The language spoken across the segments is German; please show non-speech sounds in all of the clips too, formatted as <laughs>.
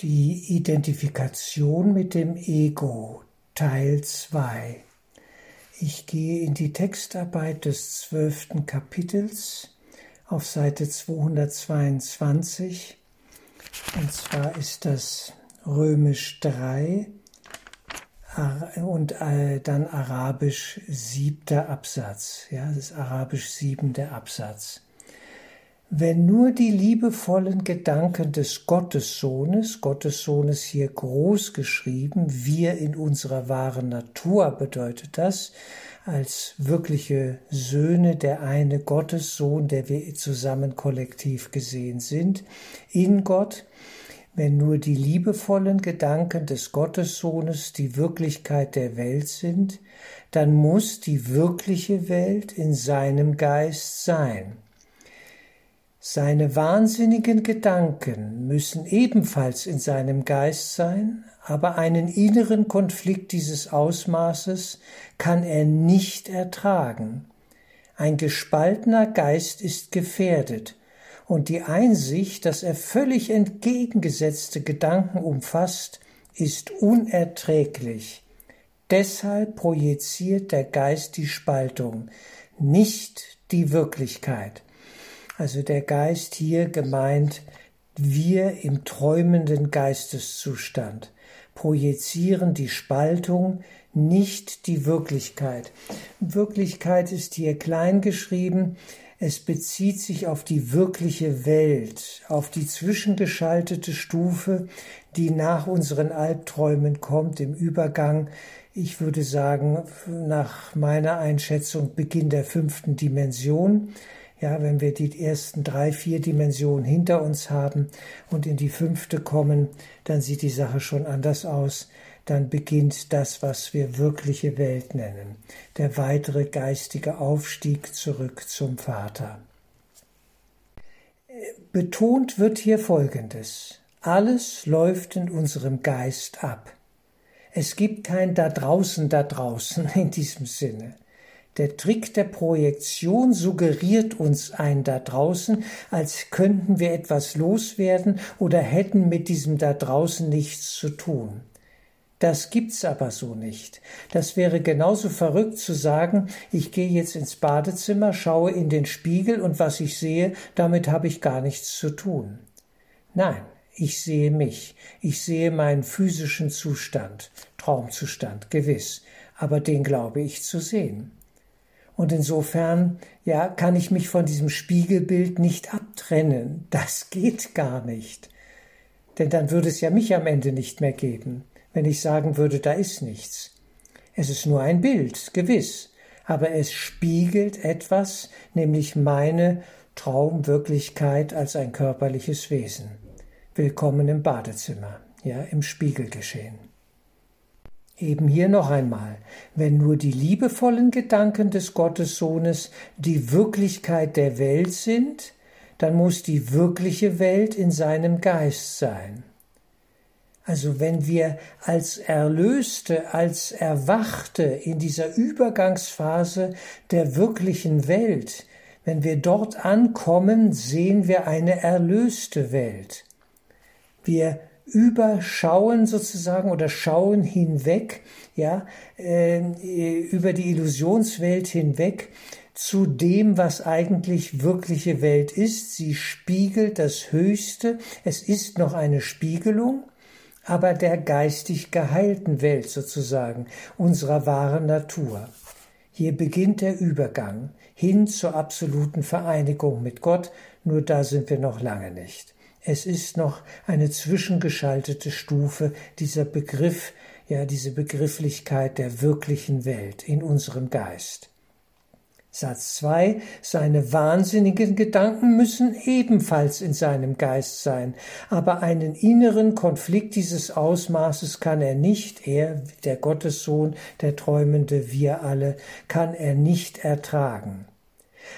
Die Identifikation mit dem Ego Teil 2 Ich gehe in die Textarbeit des zwölften Kapitels auf Seite 222 und zwar ist das römisch 3 und äh, dann arabisch siebter Absatz. Ja, das ist arabisch siebenter Absatz. Wenn nur die liebevollen Gedanken des Gottessohnes, Gottessohnes hier groß geschrieben, wir in unserer wahren Natur bedeutet das, als wirkliche Söhne, der eine Gottessohn, der wir zusammen kollektiv gesehen sind, in Gott, wenn nur die liebevollen Gedanken des Gottessohnes die Wirklichkeit der Welt sind, dann muss die wirkliche Welt in seinem Geist sein. Seine wahnsinnigen Gedanken müssen ebenfalls in seinem Geist sein, aber einen inneren Konflikt dieses Ausmaßes kann er nicht ertragen. Ein gespaltener Geist ist gefährdet, und die Einsicht, dass er völlig entgegengesetzte Gedanken umfasst, ist unerträglich. Deshalb projiziert der Geist die Spaltung, nicht die Wirklichkeit. Also der Geist hier gemeint, wir im träumenden Geisteszustand projizieren die Spaltung, nicht die Wirklichkeit. Wirklichkeit ist hier klein geschrieben, es bezieht sich auf die wirkliche Welt, auf die zwischengeschaltete Stufe, die nach unseren Albträumen kommt im Übergang, ich würde sagen, nach meiner Einschätzung Beginn der fünften Dimension. Ja, wenn wir die ersten drei, vier Dimensionen hinter uns haben und in die fünfte kommen, dann sieht die Sache schon anders aus. Dann beginnt das, was wir wirkliche Welt nennen, der weitere geistige Aufstieg zurück zum Vater. Betont wird hier Folgendes. Alles läuft in unserem Geist ab. Es gibt kein da draußen, da draußen in diesem Sinne. Der Trick der Projektion suggeriert uns ein da draußen, als könnten wir etwas loswerden oder hätten mit diesem da draußen nichts zu tun. Das gibt's aber so nicht. Das wäre genauso verrückt zu sagen, ich gehe jetzt ins Badezimmer, schaue in den Spiegel und was ich sehe, damit habe ich gar nichts zu tun. Nein, ich sehe mich, ich sehe meinen physischen Zustand, Traumzustand, gewiss, aber den glaube ich zu sehen. Und insofern, ja, kann ich mich von diesem Spiegelbild nicht abtrennen. Das geht gar nicht. Denn dann würde es ja mich am Ende nicht mehr geben, wenn ich sagen würde, da ist nichts. Es ist nur ein Bild, gewiss, aber es spiegelt etwas, nämlich meine Traumwirklichkeit als ein körperliches Wesen. Willkommen im Badezimmer, ja, im Spiegelgeschehen. Eben hier noch einmal, wenn nur die liebevollen Gedanken des Gottessohnes die Wirklichkeit der Welt sind, dann muss die wirkliche Welt in seinem Geist sein. Also wenn wir als Erlöste, als Erwachte in dieser Übergangsphase der wirklichen Welt, wenn wir dort ankommen, sehen wir eine erlöste Welt. Wir überschauen sozusagen oder schauen hinweg, ja, äh, über die Illusionswelt hinweg zu dem, was eigentlich wirkliche Welt ist. Sie spiegelt das Höchste. Es ist noch eine Spiegelung, aber der geistig geheilten Welt sozusagen, unserer wahren Natur. Hier beginnt der Übergang hin zur absoluten Vereinigung mit Gott, nur da sind wir noch lange nicht. Es ist noch eine zwischengeschaltete Stufe dieser Begriff, ja, diese Begrifflichkeit der wirklichen Welt in unserem Geist. Satz 2. Seine wahnsinnigen Gedanken müssen ebenfalls in seinem Geist sein, aber einen inneren Konflikt dieses Ausmaßes kann er nicht, er, der Gottessohn, der Träumende, wir alle, kann er nicht ertragen.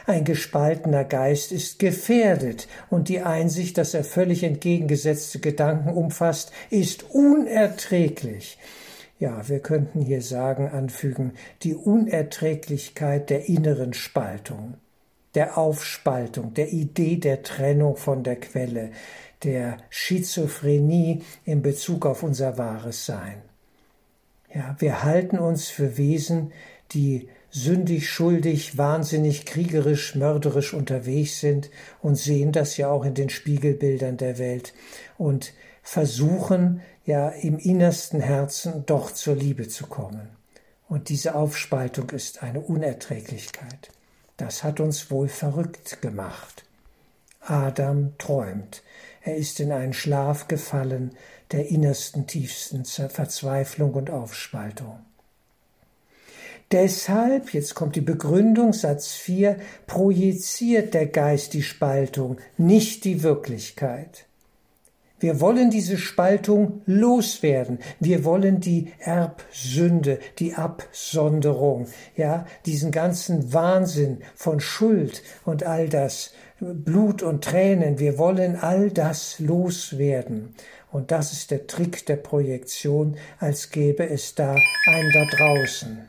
Ein gespaltener Geist ist gefährdet und die Einsicht, dass er völlig entgegengesetzte Gedanken umfasst, ist unerträglich. Ja, wir könnten hier sagen, anfügen, die Unerträglichkeit der inneren Spaltung, der Aufspaltung, der Idee der Trennung von der Quelle, der Schizophrenie in Bezug auf unser wahres Sein. Ja, wir halten uns für Wesen, die sündig, schuldig, wahnsinnig, kriegerisch, mörderisch unterwegs sind und sehen das ja auch in den Spiegelbildern der Welt und versuchen ja im innersten Herzen doch zur Liebe zu kommen. Und diese Aufspaltung ist eine Unerträglichkeit. Das hat uns wohl verrückt gemacht. Adam träumt. Er ist in einen Schlaf gefallen der innersten, tiefsten Verzweiflung und Aufspaltung. Deshalb, jetzt kommt die Begründung, Satz 4, projiziert der Geist die Spaltung, nicht die Wirklichkeit. Wir wollen diese Spaltung loswerden. Wir wollen die Erbsünde, die Absonderung, ja, diesen ganzen Wahnsinn von Schuld und all das, Blut und Tränen. Wir wollen all das loswerden. Und das ist der Trick der Projektion, als gäbe es da einen da draußen.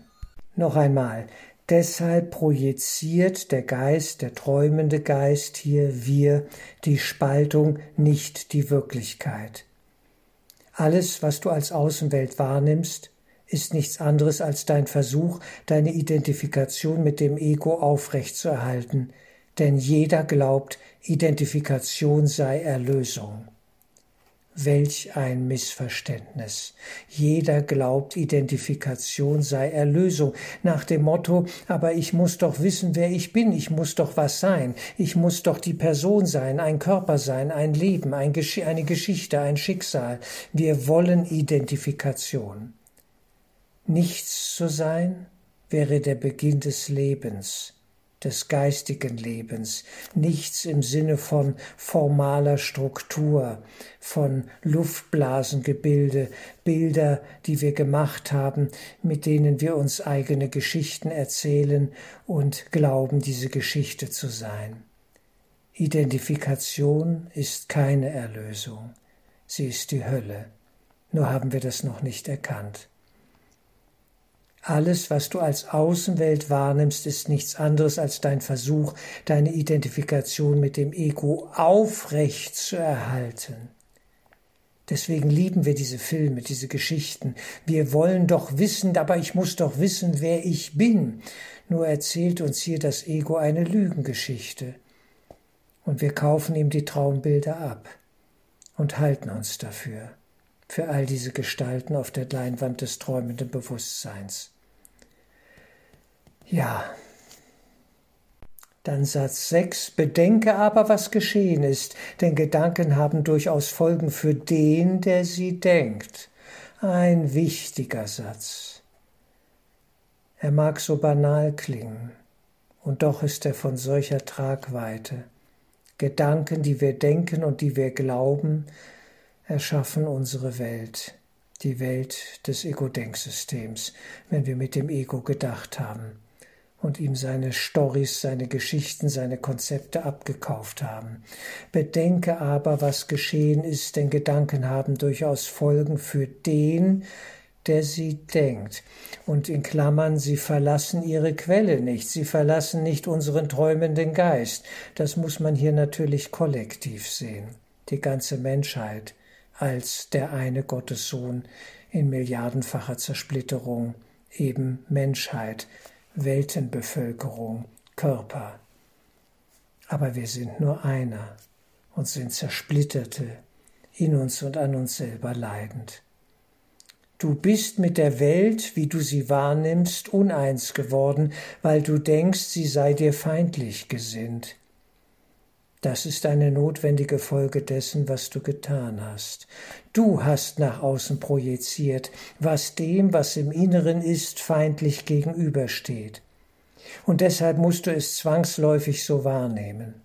Noch einmal, deshalb projiziert der Geist, der träumende Geist hier wir die Spaltung, nicht die Wirklichkeit. Alles, was du als Außenwelt wahrnimmst, ist nichts anderes als dein Versuch, deine Identifikation mit dem Ego aufrechtzuerhalten, denn jeder glaubt, Identifikation sei Erlösung. Welch ein Missverständnis. Jeder glaubt, Identifikation sei Erlösung, nach dem Motto, aber ich muss doch wissen, wer ich bin, ich muss doch was sein, ich muss doch die Person sein, ein Körper sein, ein Leben, ein Gesch eine Geschichte, ein Schicksal. Wir wollen Identifikation. Nichts zu sein wäre der Beginn des Lebens des geistigen Lebens, nichts im Sinne von formaler Struktur, von Luftblasengebilde, Bilder, die wir gemacht haben, mit denen wir uns eigene Geschichten erzählen und glauben, diese Geschichte zu sein. Identifikation ist keine Erlösung, sie ist die Hölle, nur haben wir das noch nicht erkannt. Alles, was du als Außenwelt wahrnimmst, ist nichts anderes als dein Versuch, deine Identifikation mit dem Ego aufrecht zu erhalten. Deswegen lieben wir diese Filme, diese Geschichten. Wir wollen doch wissen, aber ich muss doch wissen, wer ich bin. Nur erzählt uns hier das Ego eine Lügengeschichte. Und wir kaufen ihm die Traumbilder ab und halten uns dafür für all diese Gestalten auf der Leinwand des träumenden Bewusstseins. Ja. Dann Satz 6. Bedenke aber, was geschehen ist, denn Gedanken haben durchaus Folgen für den, der sie denkt. Ein wichtiger Satz. Er mag so banal klingen, und doch ist er von solcher Tragweite. Gedanken, die wir denken und die wir glauben, erschaffen unsere Welt, die Welt des Ego-Denksystems, wenn wir mit dem Ego gedacht haben und ihm seine Storys, seine Geschichten, seine Konzepte abgekauft haben. Bedenke aber, was geschehen ist, denn Gedanken haben durchaus Folgen für den, der sie denkt. Und in Klammern, sie verlassen ihre Quelle nicht, sie verlassen nicht unseren träumenden Geist. Das muss man hier natürlich kollektiv sehen, die ganze Menschheit als der eine Gottessohn in milliardenfacher Zersplitterung, eben Menschheit, Weltenbevölkerung, Körper. Aber wir sind nur einer und sind zersplitterte, in uns und an uns selber leidend. Du bist mit der Welt, wie du sie wahrnimmst, uneins geworden, weil du denkst, sie sei dir feindlich gesinnt. Das ist eine notwendige Folge dessen, was du getan hast. Du hast nach außen projiziert, was dem, was im Inneren ist, feindlich gegenübersteht. Und deshalb musst du es zwangsläufig so wahrnehmen.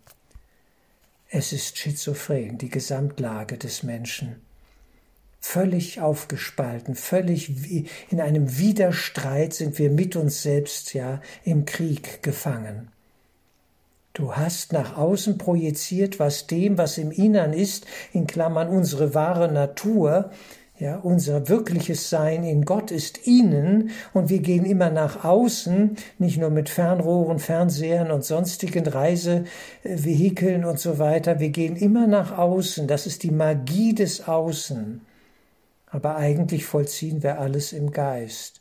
Es ist schizophren, die Gesamtlage des Menschen. Völlig aufgespalten, völlig in einem Widerstreit sind wir mit uns selbst ja im Krieg gefangen. Du hast nach außen projiziert, was dem, was im Innern ist, in Klammern unsere wahre Natur, Ja, unser wirkliches Sein in Gott ist innen und wir gehen immer nach außen, nicht nur mit Fernrohren, Fernsehern und sonstigen Reisevehikeln und so weiter. Wir gehen immer nach außen. Das ist die Magie des Außen. Aber eigentlich vollziehen wir alles im Geist.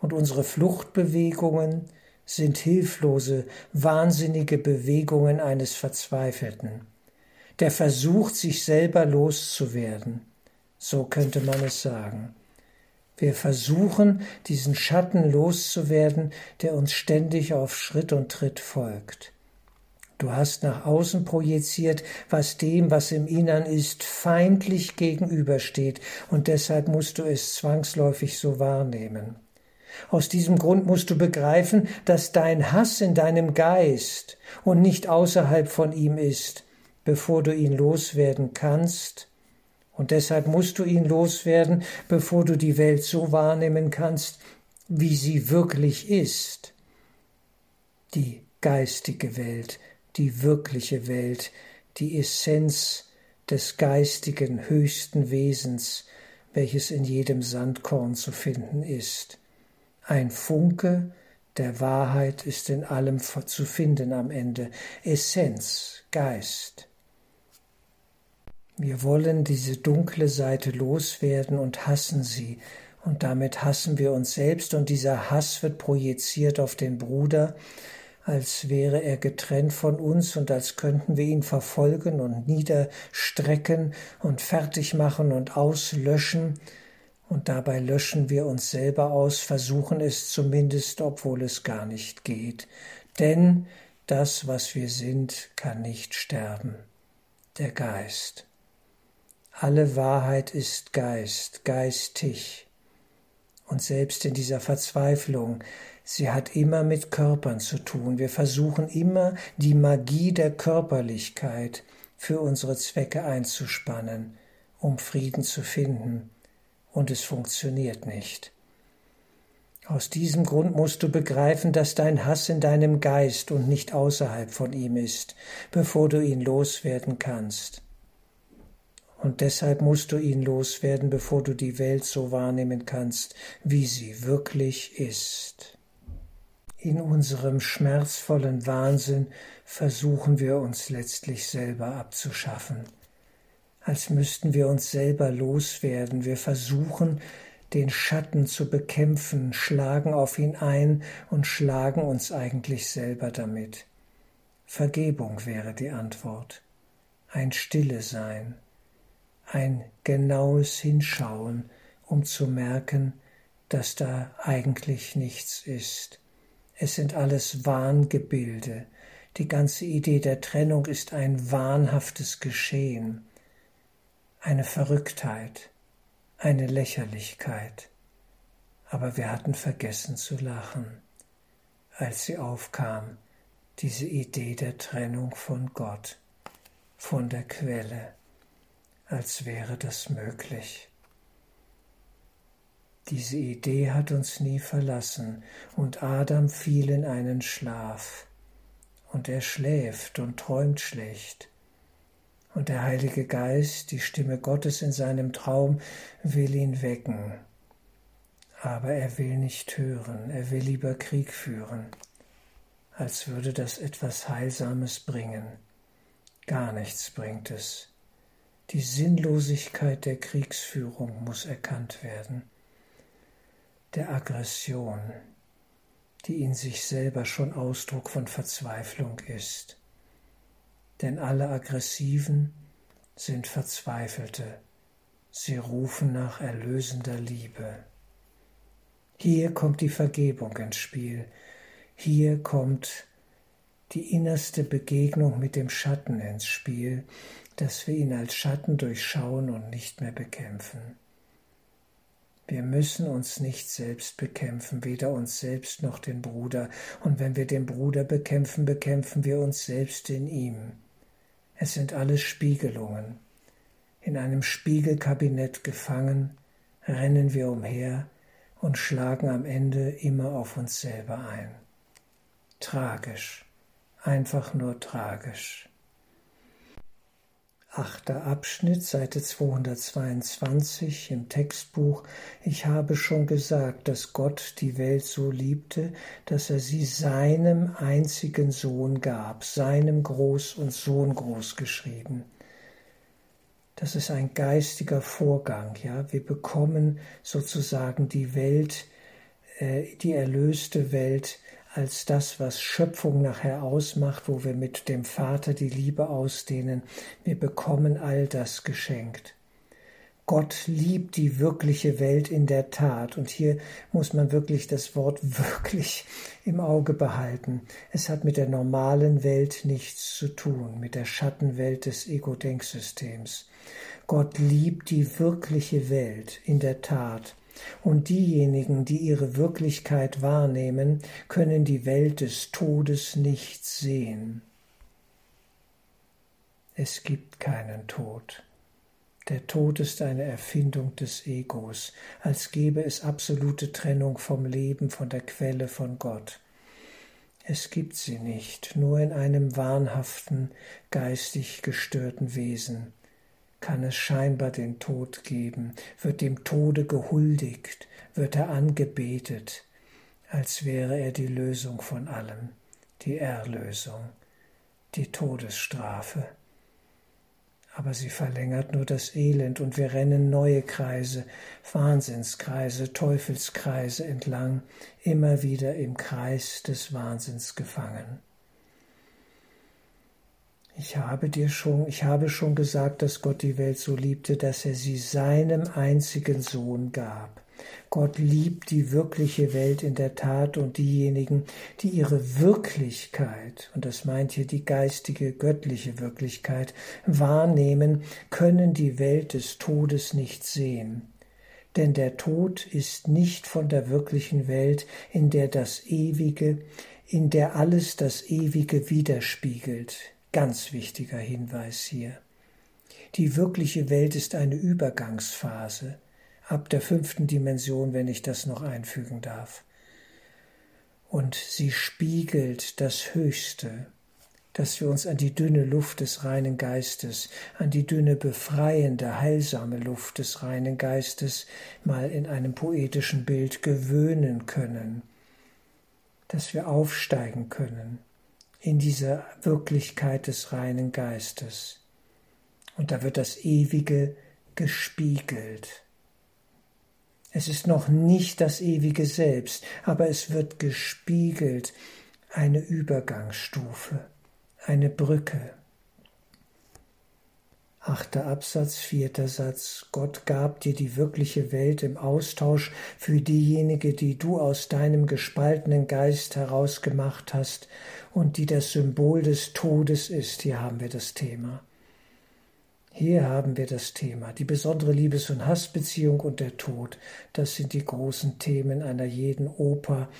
Und unsere Fluchtbewegungen sind hilflose, wahnsinnige Bewegungen eines Verzweifelten, der versucht, sich selber loszuwerden. So könnte man es sagen. Wir versuchen, diesen Schatten loszuwerden, der uns ständig auf Schritt und Tritt folgt. Du hast nach außen projiziert, was dem, was im Innern ist, feindlich gegenübersteht, und deshalb musst du es zwangsläufig so wahrnehmen. Aus diesem Grund musst du begreifen, dass dein Hass in deinem Geist und nicht außerhalb von ihm ist, bevor du ihn loswerden kannst, und deshalb musst du ihn loswerden, bevor du die Welt so wahrnehmen kannst, wie sie wirklich ist. Die geistige Welt, die wirkliche Welt, die Essenz des geistigen höchsten Wesens, welches in jedem Sandkorn zu finden ist. Ein Funke der Wahrheit ist in allem zu finden am Ende. Essenz, Geist. Wir wollen diese dunkle Seite loswerden und hassen sie, und damit hassen wir uns selbst, und dieser Hass wird projiziert auf den Bruder, als wäre er getrennt von uns und als könnten wir ihn verfolgen und niederstrecken und fertig machen und auslöschen, und dabei löschen wir uns selber aus, versuchen es zumindest, obwohl es gar nicht geht. Denn das, was wir sind, kann nicht sterben. Der Geist. Alle Wahrheit ist Geist, geistig. Und selbst in dieser Verzweiflung, sie hat immer mit Körpern zu tun. Wir versuchen immer die Magie der Körperlichkeit für unsere Zwecke einzuspannen, um Frieden zu finden. Und es funktioniert nicht. Aus diesem Grund musst du begreifen, dass dein Hass in deinem Geist und nicht außerhalb von ihm ist, bevor du ihn loswerden kannst und deshalb musst du ihn loswerden, bevor du die Welt so wahrnehmen kannst, wie sie wirklich ist. In unserem schmerzvollen Wahnsinn versuchen wir uns letztlich selber abzuschaffen, als müssten wir uns selber loswerden. Wir versuchen, den Schatten zu bekämpfen, schlagen auf ihn ein und schlagen uns eigentlich selber damit. Vergebung wäre die Antwort, ein Stille sein ein genaues Hinschauen, um zu merken, dass da eigentlich nichts ist. Es sind alles Wahngebilde. Die ganze Idee der Trennung ist ein wahnhaftes Geschehen, eine Verrücktheit, eine Lächerlichkeit. Aber wir hatten vergessen zu lachen, als sie aufkam, diese Idee der Trennung von Gott, von der Quelle als wäre das möglich. Diese Idee hat uns nie verlassen, und Adam fiel in einen Schlaf, und er schläft und träumt schlecht. Und der Heilige Geist, die Stimme Gottes in seinem Traum, will ihn wecken. Aber er will nicht hören, er will lieber Krieg führen, als würde das etwas Heilsames bringen. Gar nichts bringt es. Die Sinnlosigkeit der Kriegsführung muss erkannt werden, der Aggression, die in sich selber schon Ausdruck von Verzweiflung ist. Denn alle Aggressiven sind Verzweifelte, sie rufen nach erlösender Liebe. Hier kommt die Vergebung ins Spiel, hier kommt die innerste Begegnung mit dem Schatten ins Spiel, dass wir ihn als Schatten durchschauen und nicht mehr bekämpfen. Wir müssen uns nicht selbst bekämpfen, weder uns selbst noch den Bruder, und wenn wir den Bruder bekämpfen, bekämpfen wir uns selbst in ihm. Es sind alles Spiegelungen. In einem Spiegelkabinett gefangen, rennen wir umher und schlagen am Ende immer auf uns selber ein. Tragisch, einfach nur tragisch. Achter Abschnitt, Seite 222 im Textbuch. Ich habe schon gesagt, dass Gott die Welt so liebte, dass er sie seinem einzigen Sohn gab, seinem Groß und Sohn groß geschrieben. Das ist ein geistiger Vorgang, ja. Wir bekommen sozusagen die Welt, äh, die erlöste Welt als das, was Schöpfung nachher ausmacht, wo wir mit dem Vater die Liebe ausdehnen. Wir bekommen all das geschenkt. Gott liebt die wirkliche Welt in der Tat. Und hier muss man wirklich das Wort <laughs> wirklich im Auge behalten. Es hat mit der normalen Welt nichts zu tun, mit der Schattenwelt des Ego-Denksystems. Gott liebt die wirkliche Welt in der Tat. Und diejenigen, die ihre Wirklichkeit wahrnehmen, können die Welt des Todes nicht sehen. Es gibt keinen Tod. Der Tod ist eine Erfindung des Egos, als gäbe es absolute Trennung vom Leben, von der Quelle von Gott. Es gibt sie nicht, nur in einem wahnhaften, geistig gestörten Wesen kann es scheinbar den Tod geben, wird dem Tode gehuldigt, wird er angebetet, als wäre er die Lösung von allem, die Erlösung, die Todesstrafe. Aber sie verlängert nur das Elend und wir rennen neue Kreise, Wahnsinnskreise, Teufelskreise entlang, immer wieder im Kreis des Wahnsinns gefangen. Ich habe dir schon, ich habe schon gesagt, dass Gott die Welt so liebte, dass er sie seinem einzigen Sohn gab. Gott liebt die wirkliche Welt in der Tat und diejenigen, die ihre Wirklichkeit, und das meint hier die geistige, göttliche Wirklichkeit, wahrnehmen, können die Welt des Todes nicht sehen. Denn der Tod ist nicht von der wirklichen Welt, in der das Ewige, in der alles das Ewige widerspiegelt. Ganz wichtiger Hinweis hier. Die wirkliche Welt ist eine Übergangsphase ab der fünften Dimension, wenn ich das noch einfügen darf. Und sie spiegelt das Höchste, dass wir uns an die dünne Luft des reinen Geistes, an die dünne befreiende, heilsame Luft des reinen Geistes mal in einem poetischen Bild gewöhnen können, dass wir aufsteigen können in dieser Wirklichkeit des reinen Geistes. Und da wird das Ewige gespiegelt. Es ist noch nicht das ewige Selbst, aber es wird gespiegelt, eine Übergangsstufe, eine Brücke. Achter Absatz, vierter Satz. Gott gab dir die wirkliche Welt im Austausch für diejenige, die du aus deinem gespaltenen Geist herausgemacht hast und die das Symbol des Todes ist. Hier haben wir das Thema. Hier haben wir das Thema. Die besondere Liebes- und Hassbeziehung und der Tod. Das sind die großen Themen einer jeden Oper,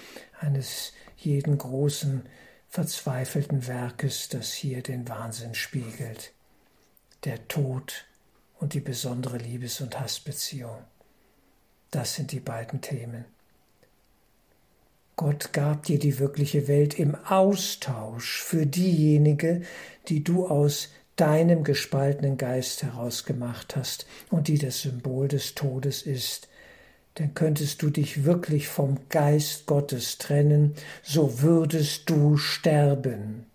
eines jeden großen verzweifelten Werkes, das hier den Wahnsinn spiegelt der Tod und die besondere Liebes- und Hassbeziehung. Das sind die beiden Themen. Gott gab dir die wirkliche Welt im Austausch für diejenige, die du aus deinem gespaltenen Geist herausgemacht hast und die das Symbol des Todes ist. Denn könntest du dich wirklich vom Geist Gottes trennen, so würdest du sterben.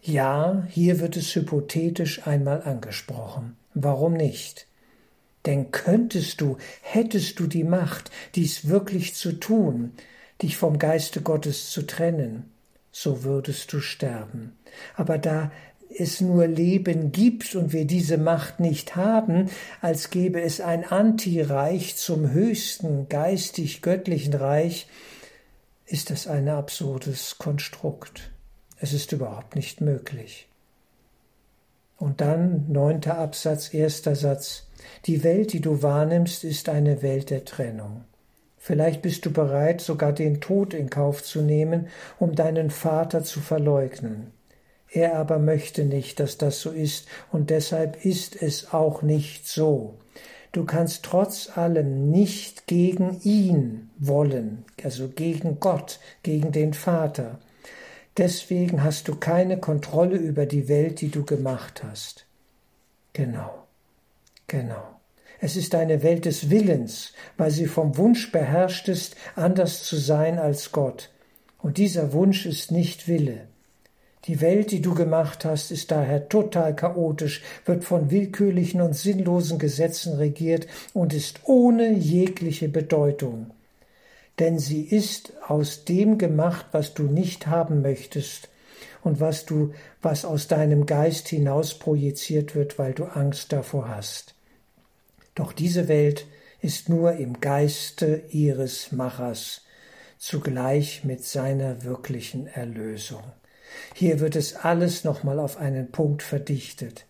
Ja, hier wird es hypothetisch einmal angesprochen. Warum nicht? Denn könntest du, hättest du die Macht, dies wirklich zu tun, dich vom Geiste Gottes zu trennen, so würdest du sterben. Aber da es nur Leben gibt und wir diese Macht nicht haben, als gäbe es ein Antireich zum höchsten geistig göttlichen Reich, ist das ein absurdes Konstrukt. Es ist überhaupt nicht möglich. Und dann neunter Absatz, erster Satz. Die Welt, die du wahrnimmst, ist eine Welt der Trennung. Vielleicht bist du bereit, sogar den Tod in Kauf zu nehmen, um deinen Vater zu verleugnen. Er aber möchte nicht, dass das so ist, und deshalb ist es auch nicht so. Du kannst trotz allem nicht gegen ihn wollen, also gegen Gott, gegen den Vater. Deswegen hast du keine Kontrolle über die Welt, die du gemacht hast. Genau, genau. Es ist eine Welt des Willens, weil sie vom Wunsch beherrscht ist, anders zu sein als Gott. Und dieser Wunsch ist nicht Wille. Die Welt, die du gemacht hast, ist daher total chaotisch, wird von willkürlichen und sinnlosen Gesetzen regiert und ist ohne jegliche Bedeutung. Denn sie ist aus dem gemacht, was du nicht haben möchtest und was du, was aus deinem Geist hinaus projiziert wird, weil du Angst davor hast. Doch diese Welt ist nur im Geiste ihres Machers, zugleich mit seiner wirklichen Erlösung. Hier wird es alles nochmal auf einen Punkt verdichtet.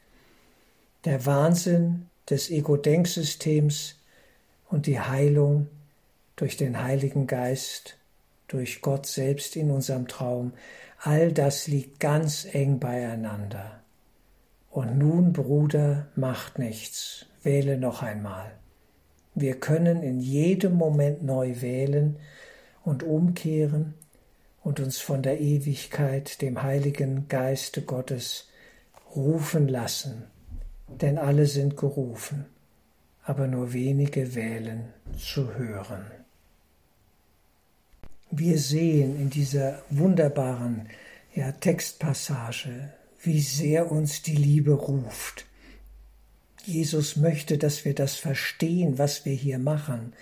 Der Wahnsinn des Ego-Denksystems und die Heilung durch den Heiligen Geist, durch Gott selbst in unserem Traum, all das liegt ganz eng beieinander. Und nun, Bruder, macht nichts, wähle noch einmal. Wir können in jedem Moment neu wählen und umkehren und uns von der Ewigkeit, dem Heiligen Geiste Gottes, rufen lassen, denn alle sind gerufen, aber nur wenige wählen zu hören. Wir sehen in dieser wunderbaren ja, Textpassage, wie sehr uns die Liebe ruft. Jesus möchte, dass wir das verstehen, was wir hier machen,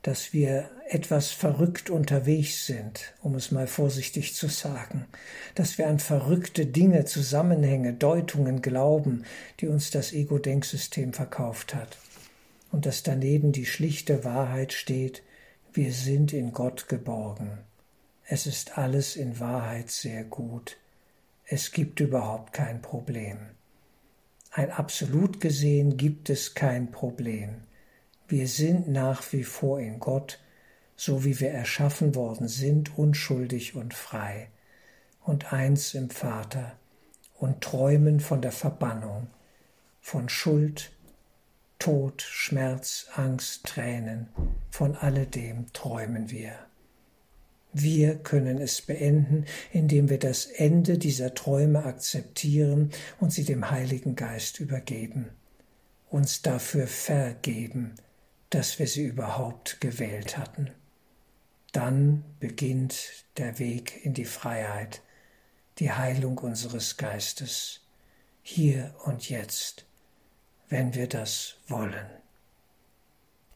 dass wir etwas verrückt unterwegs sind, um es mal vorsichtig zu sagen, dass wir an verrückte Dinge, Zusammenhänge, Deutungen glauben, die uns das Ego-Denksystem verkauft hat, und dass daneben die schlichte Wahrheit steht, wir sind in Gott geborgen. Es ist alles in Wahrheit sehr gut. Es gibt überhaupt kein Problem. Ein absolut gesehen gibt es kein Problem. Wir sind nach wie vor in Gott, so wie wir erschaffen worden sind, unschuldig und frei, und eins im Vater, und träumen von der Verbannung, von Schuld, Tod, Schmerz, Angst, Tränen, von alledem träumen wir. Wir können es beenden, indem wir das Ende dieser Träume akzeptieren und sie dem Heiligen Geist übergeben, uns dafür vergeben, dass wir sie überhaupt gewählt hatten. Dann beginnt der Weg in die Freiheit, die Heilung unseres Geistes, hier und jetzt, wenn wir das wollen.